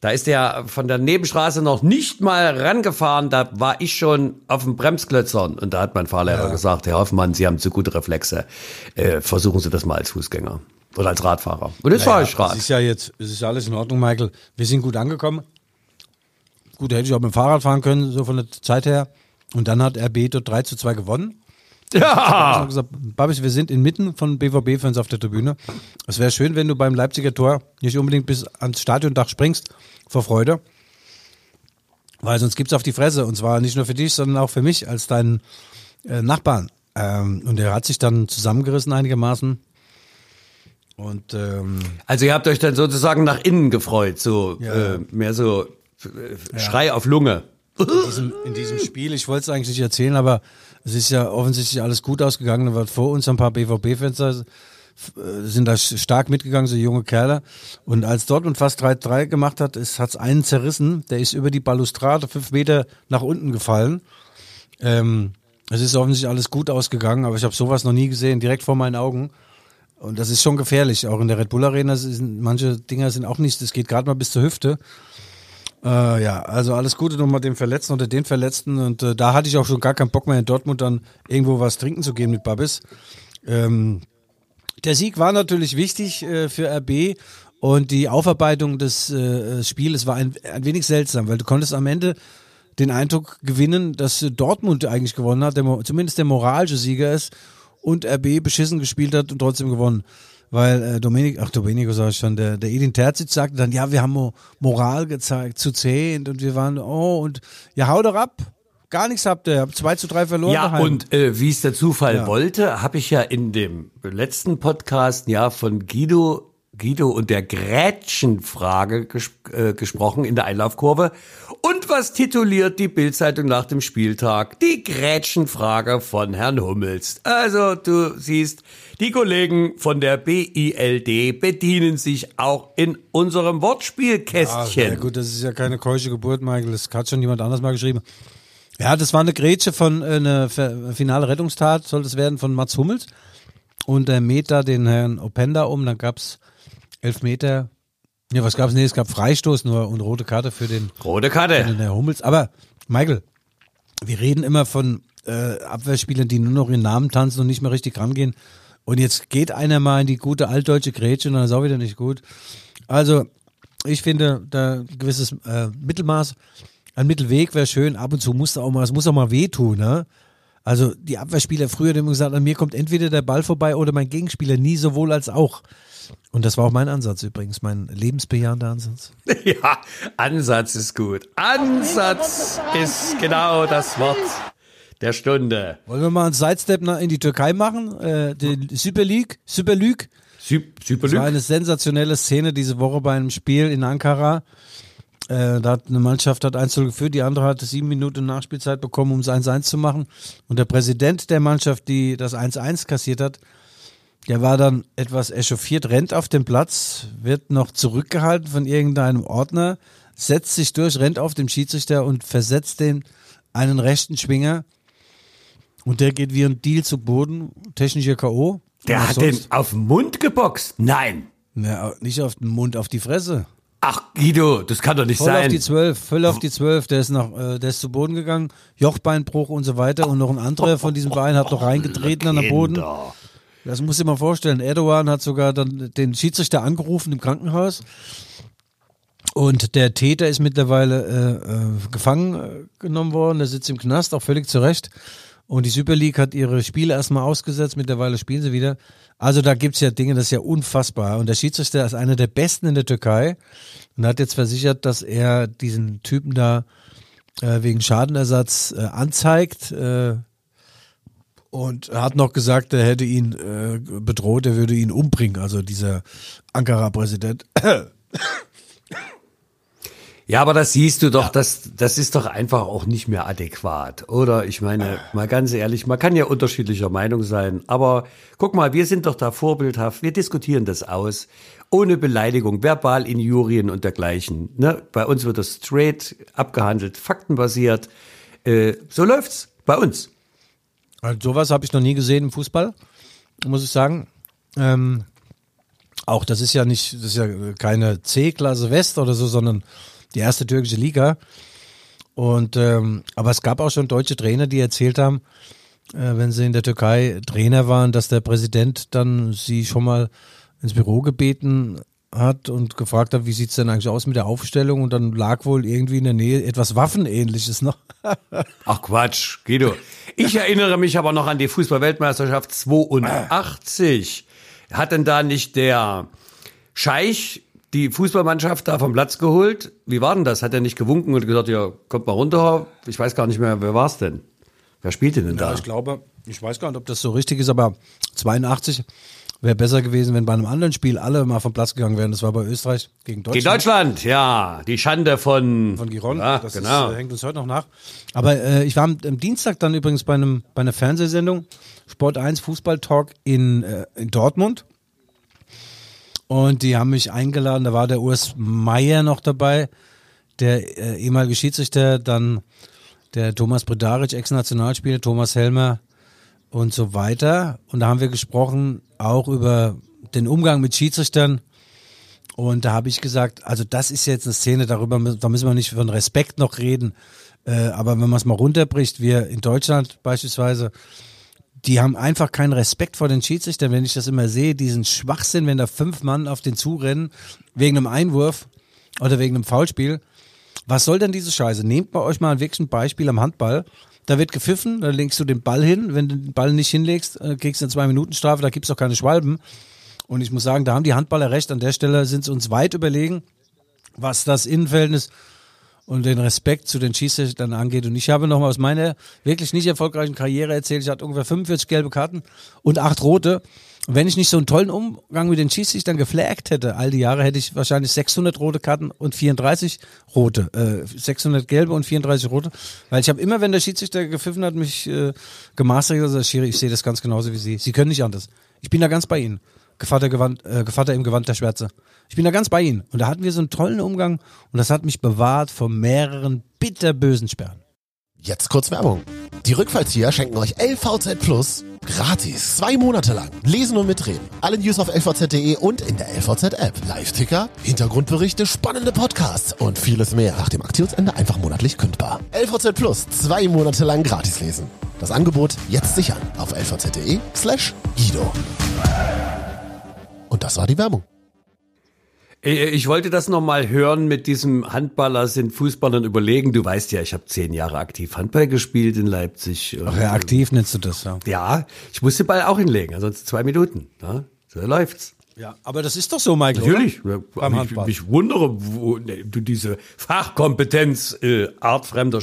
Da ist der von der Nebenstraße noch nicht mal rangefahren, da war ich schon auf dem Bremsklötzern. Und da hat mein Fahrlehrer gesagt, Herr Hoffmann, Sie haben zu gute Reflexe. Äh, versuchen Sie das mal als Fußgänger oder als Radfahrer. Und das war ich Es Rad. ist ja jetzt, es ist alles in Ordnung, Michael. Wir sind gut angekommen. Gut, hätte ich auch mit dem Fahrrad fahren können, so von der Zeit her. Und dann hat RB dort 3 zu 2 gewonnen. Ich Ja, habe gesagt, Babis, wir sind inmitten von BVB-Fans auf der Tribüne. Es wäre schön, wenn du beim Leipziger Tor nicht unbedingt bis ans Stadiondach springst vor Freude. Weil sonst gibt's auf die Fresse. Und zwar nicht nur für dich, sondern auch für mich als deinen äh, Nachbarn. Ähm, und er hat sich dann zusammengerissen einigermaßen. Und ähm, also ihr habt euch dann sozusagen nach innen gefreut, so Ja. äh, mehr so äh, Schrei auf Lunge. in diesem, in diesem Spiel, ich wollte es eigentlich nicht erzählen, aber es ist ja offensichtlich alles gut ausgegangen. Da war vor uns ein paar BVB-Fans, da, äh, sind da stark mitgegangen, so junge Kerle. Und als Dortmund fast 3-3 gemacht hat, hat es einen zerrissen. Der ist über die Balustrade fünf Meter nach unten gefallen. Ähm, es ist offensichtlich alles gut ausgegangen, aber ich habe sowas noch nie gesehen, direkt vor meinen Augen. Und das ist schon gefährlich. Auch in der Red Bull Arena sind manche Dinger sind auch nicht, das geht gerade mal bis zur Hüfte. Äh, ja, also alles Gute nochmal dem Verletzten oder den Verletzten. Und äh, da hatte ich auch schon gar keinen Bock mehr in Dortmund dann irgendwo was trinken zu gehen mit Babis. Ähm, der Sieg war natürlich wichtig äh, für RB und die Aufarbeitung des äh, Spieles war ein, ein wenig seltsam, weil du konntest am Ende den Eindruck gewinnen, dass äh, Dortmund eigentlich gewonnen hat, der, zumindest der moralische Sieger ist und RB beschissen gespielt hat und trotzdem gewonnen. Weil äh, Dominik, ach Domenico sag ich schon, der, der Edin Terzic sagte dann, ja, wir haben Mo Moral gezeigt, zu zehn und wir waren, oh, und ja, hau doch ab. Gar nichts habt ihr, habt 2 zu 3 verloren. Ja, daheim. und äh, wie es der Zufall Ja. wollte, habe ich ja in dem letzten Podcast ja von Guido Guido und der Grätschenfrage ges äh, gesprochen in der Einlaufkurve. Und was tituliert die Bildzeitung nach dem Spieltag? Die Grätschenfrage von Herrn Hummels. Also du siehst, die Kollegen von der BILD bedienen sich auch in unserem Wortspielkästchen. ja gut, das ist ja keine keusche Geburt, Michael. Das hat schon jemand anders mal geschrieben. Ja, das war eine Grätsche von, äh, eine finale Rettungstat, soll das werden, von Mats Hummels. Und der mäht da den Herrn Openda um, dann gab's elf Meter. Ja, was gab's? Nee, es gab Freistoß nur und rote Karte für den, Rote Karte. für den Herrn Hummels. Aber, Michael, wir reden immer von äh, Abwehrspielern, die nur noch ihren Namen tanzen und nicht mehr richtig rangehen. Und jetzt geht einer mal in die gute altdeutsche Grätsche und dann ist auch wieder nicht gut. Also, ich finde, da ein gewisses äh, Mittelmaß, ein Mittelweg wäre schön. Ab und zu muss da auch mal, es muss auch mal wehtun, ne? Also die Abwehrspieler früher haben gesagt, an mir kommt entweder der Ball vorbei oder mein Gegenspieler, nie sowohl als auch. Und das war auch mein Ansatz übrigens, mein lebensbejahender Ansatz. (laughs) Ja, Ansatz ist gut. Ansatz ist genau das Wort der Stunde. Wollen wir mal einen Sidestep in die Türkei machen? Äh, den Super League, Super League. Sü Das war eine sensationelle Szene diese Woche bei einem Spiel in Ankara. Äh, da hat eine Mannschaft hat 1 geführt, die andere hatte sieben Minuten Nachspielzeit bekommen, um es 1-1 zu machen. Und der Präsident der Mannschaft, die das 1-1 kassiert hat, der war dann etwas echauffiert, rennt auf den Platz, wird noch zurückgehalten von irgendeinem Ordner, setzt sich durch, rennt auf den Schiedsrichter und versetzt den einen rechten Schwinger. Und der geht wie ein Deal zu Boden, technischer K.O. Der hat den auf den Mund geboxt. Nein. Ja, nicht auf den Mund, auf die Fresse. Ach, Guido, das kann doch nicht Voll auf sein. die zwölf, voll auf die zwölf. Der ist nach, äh, der ist zu Boden gegangen, Jochbeinbruch und so weiter. Und noch ein anderer von diesem Verein hat noch reingetreten an den Boden. Kinder. Das muss ich mal vorstellen. Erdogan hat sogar dann den Schiedsrichter angerufen im Krankenhaus. Und der Täter ist mittlerweile äh, äh, gefangen äh, genommen worden. Der sitzt im Knast, auch völlig zu Recht. Und die Super League hat ihre Spiele erstmal ausgesetzt, mittlerweile spielen sie wieder. Also da gibt's ja Dinge, das ist ja unfassbar. Und der Schiedsrichter ist einer der besten in der Türkei und hat jetzt versichert, dass er diesen Typen da äh, wegen Schadenersatz äh, anzeigt. Äh, und er hat noch gesagt, er hätte ihn äh, bedroht, er würde ihn umbringen, also dieser Ankara-Präsident. Ja, aber das siehst du doch, das, das ist doch einfach auch nicht mehr adäquat, oder? Ich meine, mal ganz ehrlich, man kann ja unterschiedlicher Meinung sein, aber guck mal, wir sind doch da vorbildhaft, wir diskutieren das aus, ohne Beleidigung, verbal Injurien und dergleichen. Ne? Bei uns wird das straight abgehandelt, faktenbasiert. Äh, so läuft's bei uns. Also sowas habe ich noch nie gesehen im Fußball, muss ich sagen. Ähm, auch das ist ja nicht, das ist ja keine C-Klasse West oder so, sondern die erste türkische Liga. Und ähm, aber es gab auch schon deutsche Trainer, die erzählt haben, äh, wenn sie in der Türkei Trainer waren, dass der Präsident dann sie schon mal ins Büro gebeten hat und gefragt hat, wie sieht's denn eigentlich aus mit der Aufstellung und dann lag wohl irgendwie in der Nähe etwas Waffenähnliches noch. (laughs) Ach Quatsch, Guido. Ich erinnere mich aber noch an die Fußball-Weltmeisterschaft 82. Hat denn da nicht der Scheich die Fußballmannschaft da vom Platz geholt? Wie war denn das? Hat er nicht gewunken und gesagt, ja, kommt mal runter? Ich weiß gar nicht mehr, wer war's denn? Wer spielte denn da? Ja, ich glaube, ich weiß gar nicht, ob das so richtig ist, aber 82 wäre besser gewesen, wenn bei einem anderen Spiel alle mal vom Platz gegangen wären. Das war bei Österreich gegen Deutschland. Gegen Deutschland, ja. Die Schande von, Von Giron. Ja, das genau. ist, äh, hängt uns heute noch nach. Aber äh, ich war am, am Dienstag dann übrigens bei, einem, bei einer Fernsehsendung, Sport 1 Fußball Talk in, äh, in Dortmund. Und die haben mich eingeladen, da war der Urs Meier noch dabei, der äh, ehemalige Schiedsrichter, dann der Thomas Bredaric, Ex-Nationalspieler, Thomas Helmer und so weiter. Und da haben wir gesprochen auch über den Umgang mit Schiedsrichtern. Und da habe ich gesagt, also das ist jetzt eine Szene, darüber da müssen wir nicht von Respekt noch reden. Äh, aber wenn man es mal runterbricht, wir in Deutschland beispielsweise, die haben einfach keinen Respekt vor den Schiedsrichtern. Wenn ich das immer sehe, diesen Schwachsinn, wenn da fünf Mann auf den zurennen, wegen einem Einwurf oder wegen einem Foulspiel. Was soll denn diese Scheiße? Nehmt mal euch mal wirklich ein Beispiel am Handball. Da wird gepfiffen, da legst du den Ball hin. Wenn du den Ball nicht hinlegst, äh, kriegst du eine Zwei-Minuten-Strafe, da gibt's auch keine Schwalben. Und ich muss sagen, da haben die Handballer recht. An der Stelle sind sie uns weit überlegen, was das Innenverhältnis und den Respekt zu den Schiedsrichtern angeht. Und ich habe nochmal aus meiner wirklich nicht erfolgreichen Karriere erzählt, ich hatte ungefähr 45 gelbe Karten und acht rote. Wenn ich nicht so einen tollen Umgang mit den Schiedsrichtern geflaggt hätte, all die Jahre, hätte ich wahrscheinlich 600 rote Karten und 34 rote, äh, 600 gelbe und 34 rote. Weil ich habe immer, wenn der Schiedsrichter gepfiffen hat, mich äh, gemaßregelt, also Schiri, ich sehe das ganz genauso wie Sie. Sie können nicht anders. Ich bin da ganz bei Ihnen. Gevatter, Gewand, äh, Gevatter im Gewand der Schwärze. Ich bin da ganz bei Ihnen. Und da hatten wir so einen tollen Umgang und das hat mich bewahrt vor mehreren bitterbösen Sperren. Jetzt kurz Werbung. Die Rückfallzieher schenken euch LVZ Plus gratis. Zwei Monate lang. Lesen und mitreden. Alle News auf lvz.de und in der LVZ-App. Live-Ticker, Hintergrundberichte, spannende Podcasts und vieles mehr. Nach dem Aktionsende einfach monatlich kündbar. LVZ Plus. Zwei Monate lang gratis lesen. Das Angebot jetzt sichern auf lvz.de slash Guido. Und das war die Werbung. Äh, Ich wollte das nochmal hören mit diesem Handballer sind Fußballern überlegen. Du weißt ja, ich habe zehn Jahre aktiv Handball gespielt in Leipzig. Ach ja, aktiv nennst du das, ja. Ja, ich muss den Ball auch hinlegen, ansonsten zwei Minuten. Ja, so läuft's. Ja, aber das ist doch so, Michael. Natürlich. Oder? Beim mich, Handball. mich wundere, wo ne, du diese Fachkompetenz, äh, artfremder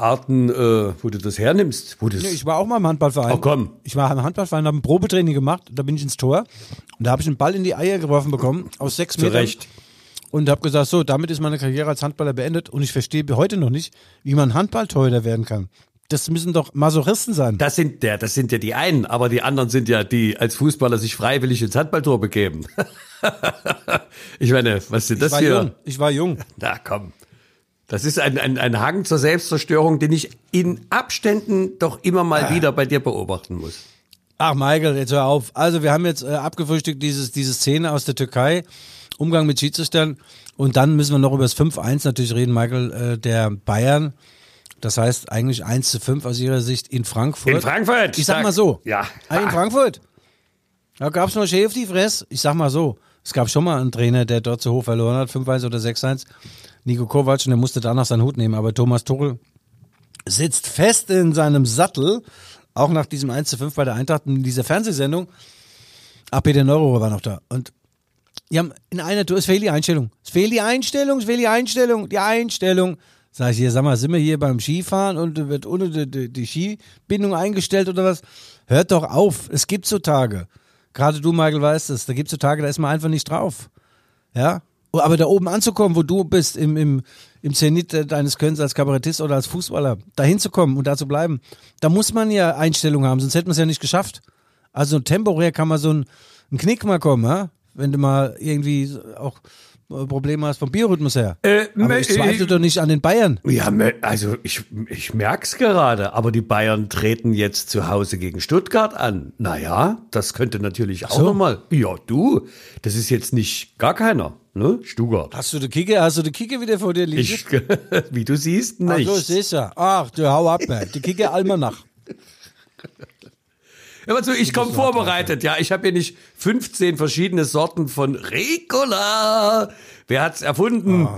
Spielarten, äh, wo du das hernimmst. Wo das, Nee, ich war auch mal im Handballverein. Oh, komm. Ich war im Handballverein, habe ein Probetraining gemacht, da bin ich ins Tor und da habe ich einen Ball in die Eier geworfen bekommen aus sechs Metern Recht. und habe gesagt, so, damit ist meine Karriere als Handballer beendet und ich verstehe heute noch nicht, wie man Handballtorhüter werden kann. Das müssen doch Masochisten sein. Das sind, ja, das sind ja die einen, aber die anderen sind ja die als Fußballer sich freiwillig ins Handballtor begeben. (laughs) ich meine, was sind ich das war hier? jung. Ich war jung. Na komm. Das ist ein, ein, ein Hang zur Selbstzerstörung, den ich in Abständen doch immer mal wieder bei dir beobachten muss. Ach, Michael, jetzt hör auf. Also, wir haben jetzt äh, abgefrühstückt dieses, diese Szene aus der Türkei, Umgang mit Schiedsrichtern. Und dann müssen wir noch über das 5-1 natürlich reden, Michael, äh, der Bayern. Das heißt eigentlich 1 zu 5 aus ihrer Sicht in Frankfurt. In Frankfurt. Ich sag mal so. Ja. Ah, In Frankfurt. Da gab's noch Schäf die Fress. Ich sag mal so. Es gab schon mal einen Trainer, der dort zu hoch verloren hat, 5-1 oder 6-1. Nico Kovac, und der musste danach seinen Hut nehmen. Aber Thomas Tuchel sitzt fest in seinem Sattel, auch nach diesem 1 zu 5 bei der Eintracht in dieser Fernsehsendung. Ach, Peter Neurohrer war noch da. Und die haben in einer Tour, es fehlt die Einstellung. Es fehlt die Einstellung, es fehlt die Einstellung, die Einstellung. Sag ich hier, sag mal, sind wir hier beim Skifahren und wird ohne die, die, die Skibindung eingestellt oder was? Hört doch auf. Es gibt so Tage. Gerade du, Michael, weißt es. Da gibt es so Tage, da ist man einfach nicht drauf. Ja? Aber da oben anzukommen, wo du bist, im, im, im Zenit deines Könnens als Kabarettist oder als Fußballer, da hinzukommen und da zu bleiben, da muss man ja Einstellung haben, sonst hätte man es ja nicht geschafft. Also temporär kann man so ein, ein Knick mal kommen, ja? Wenn du mal irgendwie auch Probleme hast vom Biorhythmus her. Äh, aber ich zweifle doch nicht an den Bayern. Ja, also ich, ich merk's gerade, aber die Bayern treten jetzt zu Hause gegen Stuttgart an. Naja, das könnte natürlich auch so. nochmal. Ja, du, das ist jetzt nicht gar keiner, ne? Stuttgart. Hast du die Kicke, hast du die Kicke wieder vor dir liegen? Ich, (laughs) wie du siehst, Ach nicht. so, sicher. Ach, du hau ab, ey. die Kicke Almanach. (laughs) Aber so, ich komme vorbereitet, ja. Ich habe hier nicht 15 verschiedene Sorten von Ricola. Wer hat's erfunden?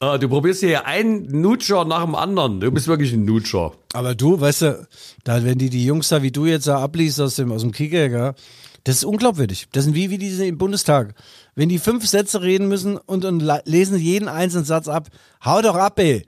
Äh, du probierst hier einen Nutscher nach dem anderen. Du bist wirklich ein Nutscher. Aber du, weißt du, da, wenn die die Jungs da, wie du jetzt da abliest aus dem, aus dem Kicker, das ist unglaubwürdig. Das sind wie, wie diese im Bundestag. Wenn die fünf Sätze reden müssen und, und lesen jeden einzelnen Satz ab, hau doch ab, ey.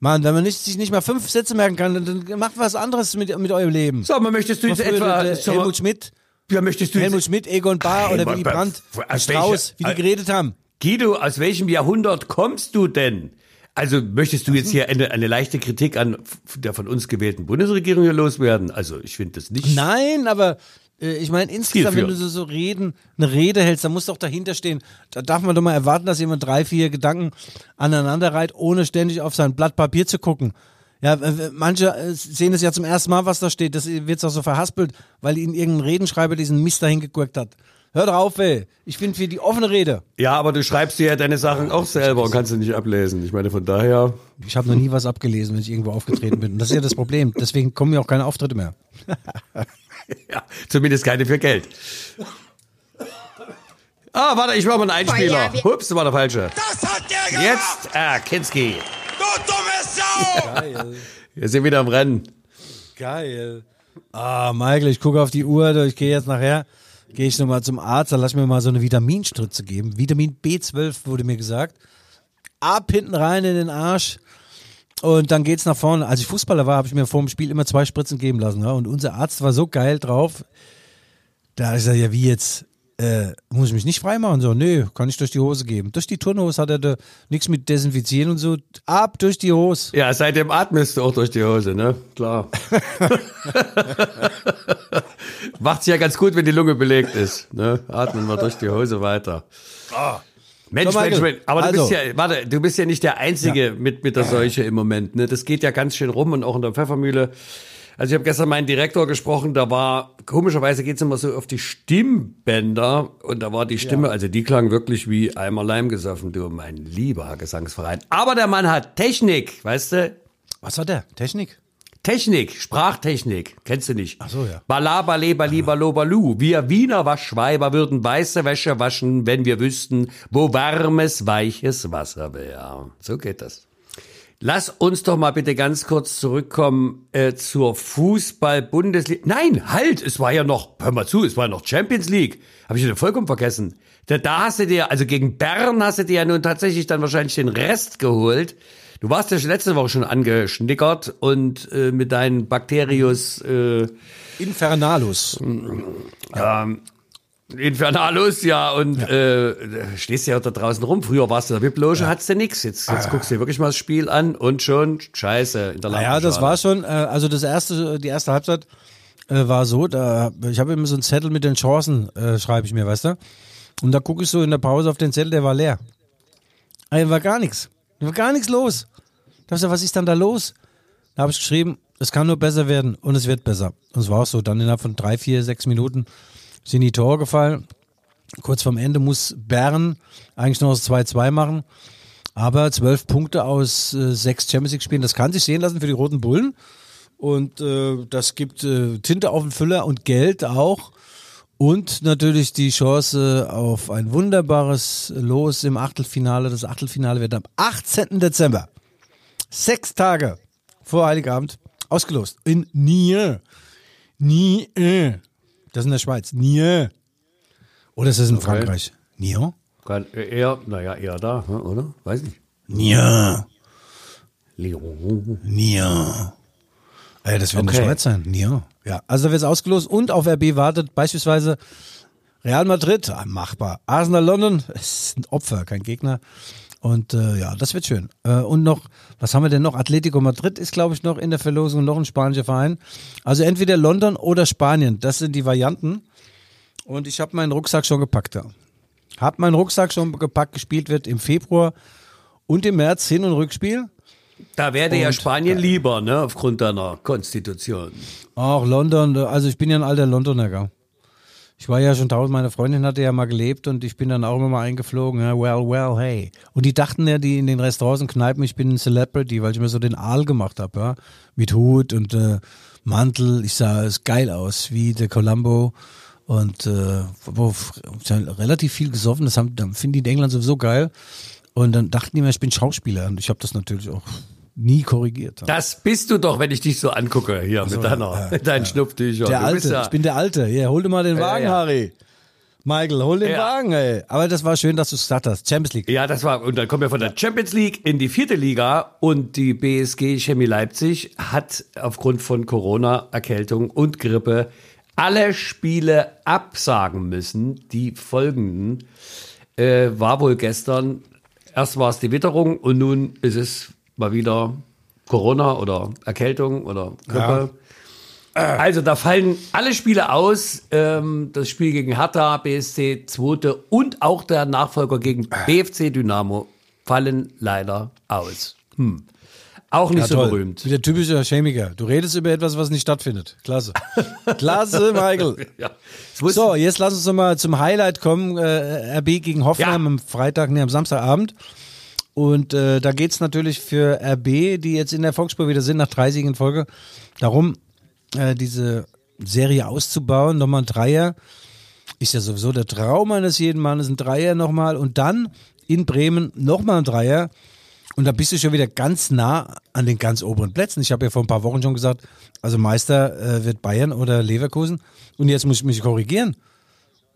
Mann, wenn man nicht, sich nicht mal fünf Sätze merken kann, dann, macht was anderes mit, mit eurem Leben. Sag mal, möchtest du jetzt Früher etwa... der, Helmut Schmidt, ja, möchtest du Helmut jetzt, Schmidt, Egon Bahr oder Willy Brandt, Strauß, wie die geredet haben. Guido, aus welchem Jahrhundert kommst du denn? Also möchtest du jetzt hier eine, eine leichte Kritik an der von uns gewählten Bundesregierung hier loswerden? Also ich finde das nicht... Nein, aber ich meine, insgesamt, wenn du so, so reden, eine Rede hältst, dann muss doch dahinter stehen. Da darf man doch mal erwarten, dass jemand drei, vier Gedanken aneinander reiht, ohne ständig auf sein Blatt Papier zu gucken. Ja, äh, manche äh, sehen es ja zum ersten Mal, was da steht. Das wird auch so verhaspelt, weil ihnen irgendein Redenschreiber diesen Mist dahin geguckt hat. Hör doch auf, ey. Ich bin für die offene Rede. Ja, aber du schreibst dir ja deine Sachen auch selber und kannst sie nicht ablesen. Ich meine, von daher... Ich habe noch nie was abgelesen, wenn ich irgendwo aufgetreten bin. Das ist ja das Problem. Deswegen kommen mir auch keine Auftritte mehr. (laughs) (laughs) Ja, zumindest keine für Geld. Ah, warte, ich mach mal einen Einspieler. Hups, war der falsche. Das hat der gemacht! Jetzt, ah, Kinski. Du dumme Sau! Wir sind wieder am Rennen. Geil. Ah, Michael, ich gucke auf die Uhr, ich gehe jetzt nachher, gehe ich nochmal zum Arzt, dann lass mir mal so eine Vitaminstritze geben. Vitamin B12 wurde mir gesagt. Ab hinten rein in den Arsch. Und dann geht's nach vorne. Als ich Fußballer war, habe ich mir vor dem Spiel immer zwei Spritzen geben lassen. Ja? Und unser Arzt war so geil drauf. Da ich gesagt, ja, wie jetzt? Äh, muss ich mich nicht freimachen? So, nö, kann ich durch die Hose geben. Durch die Turnhose hat er da nichts mit Desinfizieren und so. Ab durch die Hose. Ja, seitdem atmest du auch durch die Hose, ne? Klar. (laughs) (laughs) Macht's ja ganz gut, wenn die Lunge belegt ist. Ne? Atmen wir durch die Hose weiter. Mensch, So, Mensch, Mensch. Aber du also- bist ja, warte, du bist ja nicht der Einzige mit, mit der Seuche im Moment. Ne? Das geht ja ganz schön rum und auch in der Pfeffermühle. Also ich habe gestern meinen Direktor gesprochen, da war, komischerweise geht's immer so auf die Stimmbänder und da war die Stimme, also die klang wirklich wie einmal Leim gesoffen, du mein lieber Gesangsverein. Aber der Mann hat Technik, weißt du? Was hat der? Technik? Technik, Sprachtechnik, kennst du nicht? Ach so, ja. Bala, bale, bali, balo, balu. Wir Wiener Waschweiber würden weiße Wäsche waschen, wenn wir wüssten, wo warmes, weiches Wasser wäre. So geht das. Lass uns doch mal bitte ganz kurz zurückkommen äh, zur Fußball-Bundesliga. Nein, halt, es war ja noch, hör mal zu, es war noch Champions League. Habe ich wieder vollkommen vergessen. Da, da hast du dir, also gegen Bern hast du dir ja nun tatsächlich dann wahrscheinlich den Rest geholt. Du warst ja schon letzte Woche schon angeschnickert und äh, mit deinen Bakterius äh, Infernalus. Infernalus, ja, und Äh, stehst ja auch da draußen rum. Früher warst du in der VIP-Loge, hattest du nix. Jetzt, jetzt guckst du dir wirklich mal das Spiel an und schon scheiße in der Naja, das Lampenschale. war schon, äh, also das erste, die erste Halbzeit äh, war so, da, ich habe immer so einen Zettel mit den Chancen, äh, schreibe ich mir, weißt du? Und da gucke ich so in der Pause auf den Zettel, der war leer. War gar nichts. Da war gar nichts los. Da hab ich gesagt, was ist dann da los? Da habe ich geschrieben, es kann nur besser werden und es wird besser. Und es war auch so. Dann innerhalb von drei, vier, sechs Minuten sind die Tore gefallen. Kurz vorm Ende muss Bern eigentlich noch das 2-2 machen. Aber zwölf Punkte aus äh, sechs Champions League Spielen, das kann sich sehen lassen für die Roten Bullen. Und äh, das gibt äh, Tinte auf den Füller und Geld auch. Und natürlich die Chance auf ein wunderbares Los im Achtelfinale. Das Achtelfinale wird am 18. Dezember. Sechs Tage vor Heiligabend. Ausgelost. In Nier. Nier. Das ist in der Schweiz. Nier. Oder ist das in Frankreich? Nier? Kann eher, naja, eher da, hm, oder? Weiß nicht. Nier. Lyon. Nier. Ey, das wird in der Okay. Schweiz sein. Nier. Ja, also da wird es ausgelost und auf RB wartet beispielsweise Real Madrid, machbar. Arsenal London, (laughs) ist ein Opfer, kein Gegner. Und äh, ja, das wird schön. Äh, und noch, was haben wir denn noch? Atletico Madrid ist, glaube ich, noch in der Verlosung, noch ein spanischer Verein. Also entweder London oder Spanien, das sind die Varianten. Und ich habe meinen Rucksack schon gepackt da. Hab meinen Rucksack schon gepackt, gespielt wird im Februar und im März Hin- und Rückspiel. Da wäre ja Spanien lieber, ne, aufgrund deiner Konstitution. Auch London, also ich bin ja ein alter Londoner, gell. Ich war ja schon tausend, meine Freundin hatte ja mal gelebt und ich bin dann auch immer mal eingeflogen, ja, well, well, hey. Und die dachten ja, die in den Restaurants und Kneipen, ich bin ein Celebrity, weil ich mir so den Aal gemacht habe, ja. Mit Hut und äh, Mantel, ich sah es geil aus, wie der Columbo. Und äh, relativ viel gesoffen, das haben, finden die in England sowieso geil. Und dann dachten die mir, ich bin Schauspieler und ich habe das natürlich auch nie korrigiert. Das bist du doch, wenn ich dich so angucke hier mit deiner, (laughs) mit deinen Schnupftüchern. Der Du Alte, ja, ich bin der Alte. Hier, hol dir mal den Wagen, ja. Harry. Michael, hol den Ja. Wagen, ey. Aber das war schön, dass du es gesagt hast. Champions League. Ja, das war, und dann kommen wir von der Champions League in die vierte Liga und die BSG Chemie Leipzig hat aufgrund von Corona, Erkältung und Grippe alle Spiele absagen müssen. Die folgenden äh, war wohl gestern, erst war es die Witterung und nun ist es mal wieder Corona oder Erkältung oder Grippe. Also da fallen alle Spiele aus. Ähm, das Spiel gegen Hertha, BSC, zweite und auch der Nachfolger gegen BFC Dynamo fallen leider aus. Hm. Auch nicht so berühmt. Wie der typische Chemiker. Du redest über etwas, was nicht stattfindet. Klasse. (laughs) Klasse, Michael. Ja. Es So, jetzt lass uns mal zum Highlight kommen. Äh, RB gegen Hoffenheim Ja. am Freitag, nee, am Samstagabend. Und äh, da geht's natürlich für RB, die jetzt in der Volksspur wieder sind, nach 30 in Folge, darum, äh, diese Serie auszubauen. Nochmal ein Dreier. Ist ja sowieso der Traum eines jeden Mannes, ein Dreier nochmal. Und dann in Bremen nochmal ein Dreier. Und da bist du schon wieder ganz nah an den ganz oberen Plätzen. Ich habe ja vor ein paar Wochen schon gesagt, also Meister äh, wird Bayern oder Leverkusen. Und jetzt muss ich mich korrigieren.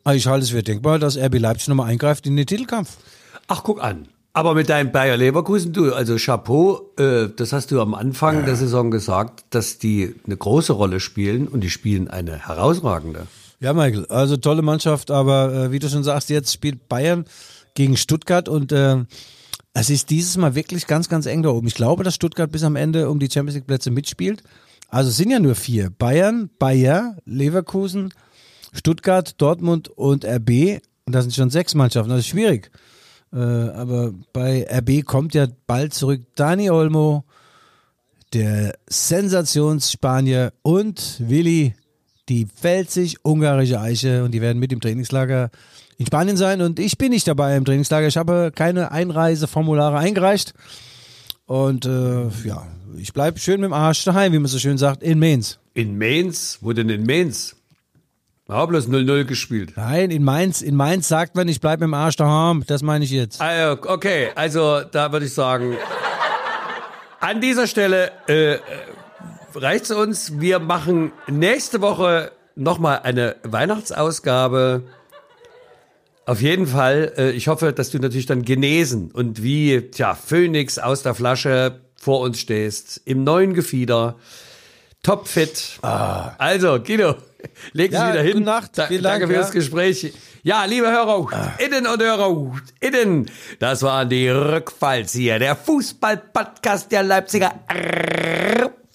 Aber ich halte es für denkbar, dass RB Leipzig nochmal eingreift in den Titelkampf. Ach, guck an. Aber mit deinem Bayer Leverkusen, du, also Chapeau, äh, das hast du am Anfang der Saison gesagt, dass die eine große Rolle spielen und die spielen eine herausragende. Ja, Michael, also tolle Mannschaft, aber äh, wie du schon sagst, jetzt spielt Bayern gegen Stuttgart und äh, es ist dieses Mal wirklich ganz, ganz eng da oben. Ich glaube, dass Stuttgart bis am Ende um die Champions League Plätze mitspielt. Also es sind ja nur vier. Bayern, Bayer, Leverkusen, Stuttgart, Dortmund und RB. Und das sind schon sechs Mannschaften. Das ist schwierig. Äh, aber bei RB kommt ja bald zurück Dani Olmo, der Sensationsspanier und Willi, die pfälzisch-ungarische Eiche. Und die werden mit im Trainingslager in Spanien sein. Und ich bin nicht dabei im Trainingslager. Ich habe keine Einreiseformulare eingereicht. Und äh, ja, ich bleibe schön mit dem Arsch daheim, wie man so schön sagt, in Mainz. In Mainz, wo denn in Mainz? Ja, bloß 0-0 gespielt. Nein, in Mainz, in Mainz sagt man, ich bleibe mit dem Arsch daheim. Das meine ich jetzt. Ah, Okay, also da würde ich sagen, an dieser Stelle äh, äh, reicht's uns. Wir machen nächste Woche nochmal eine Weihnachtsausgabe. Auf jeden Fall. Äh, ich hoffe, dass du natürlich dann genesen und wie tja, Phönix aus der Flasche vor uns stehst, im neuen Gefieder, topfit. Also, Guido, leg dich Ja, wieder hin. gute Nacht. Da, Vielen danke Dank, für ja. das Gespräch. Ja, liebe Hörer, innen und Hörer, innen. Das waren die Rückfallzieher, der Fußball-Podcast der Leipziger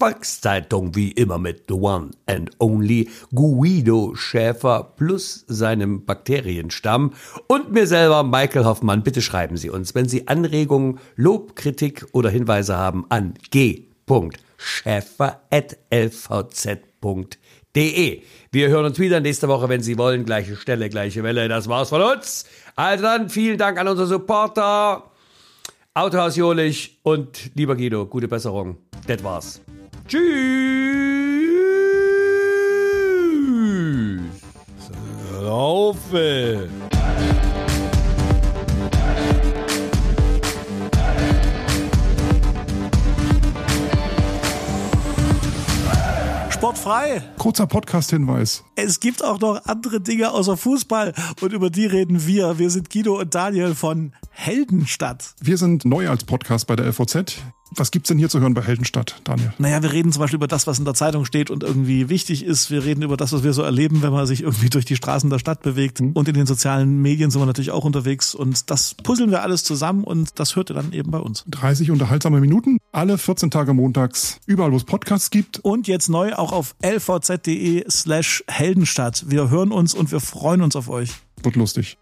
Volkszeitung, wie immer mit the one and only Guido Schäfer plus seinem Bakterienstamm und mir selber, Michael Hoffmann. Bitte schreiben Sie uns, wenn Sie Anregungen, Lob, Kritik oder Hinweise haben, an g.schäfer.lvz.de. Wir hören uns wieder nächste Woche, wenn Sie wollen. Gleiche Stelle, gleiche Welle. Das war's von uns. Also dann vielen Dank an unsere Supporter. Autohaus Jolich und lieber Guido, gute Besserung. Das war's. Tschüss. Laufe! sportfrei. Kurzer Podcast-Hinweis. Es gibt auch noch andere Dinge außer Fußball und über die reden wir. Wir sind Guido und Daniel von Heldenstadt. Wir sind neu als Podcast bei der LVZ. Was gibt's denn hier zu hören bei Heldenstadt, Daniel? Naja, wir reden zum Beispiel über das, was in der Zeitung steht und irgendwie wichtig ist. Wir reden über das, was wir so erleben, wenn man sich irgendwie durch die Straßen der Stadt bewegt. Und in den sozialen Medien sind wir natürlich auch unterwegs. Und das puzzeln wir alles zusammen und das hört ihr dann eben bei uns. 30 unterhaltsame Minuten, alle 14 Tage montags, überall wo es Podcasts gibt. Und jetzt neu auch auf lvz.de slash Heldenstadt. Wir hören uns und wir freuen uns auf euch. Wird lustig.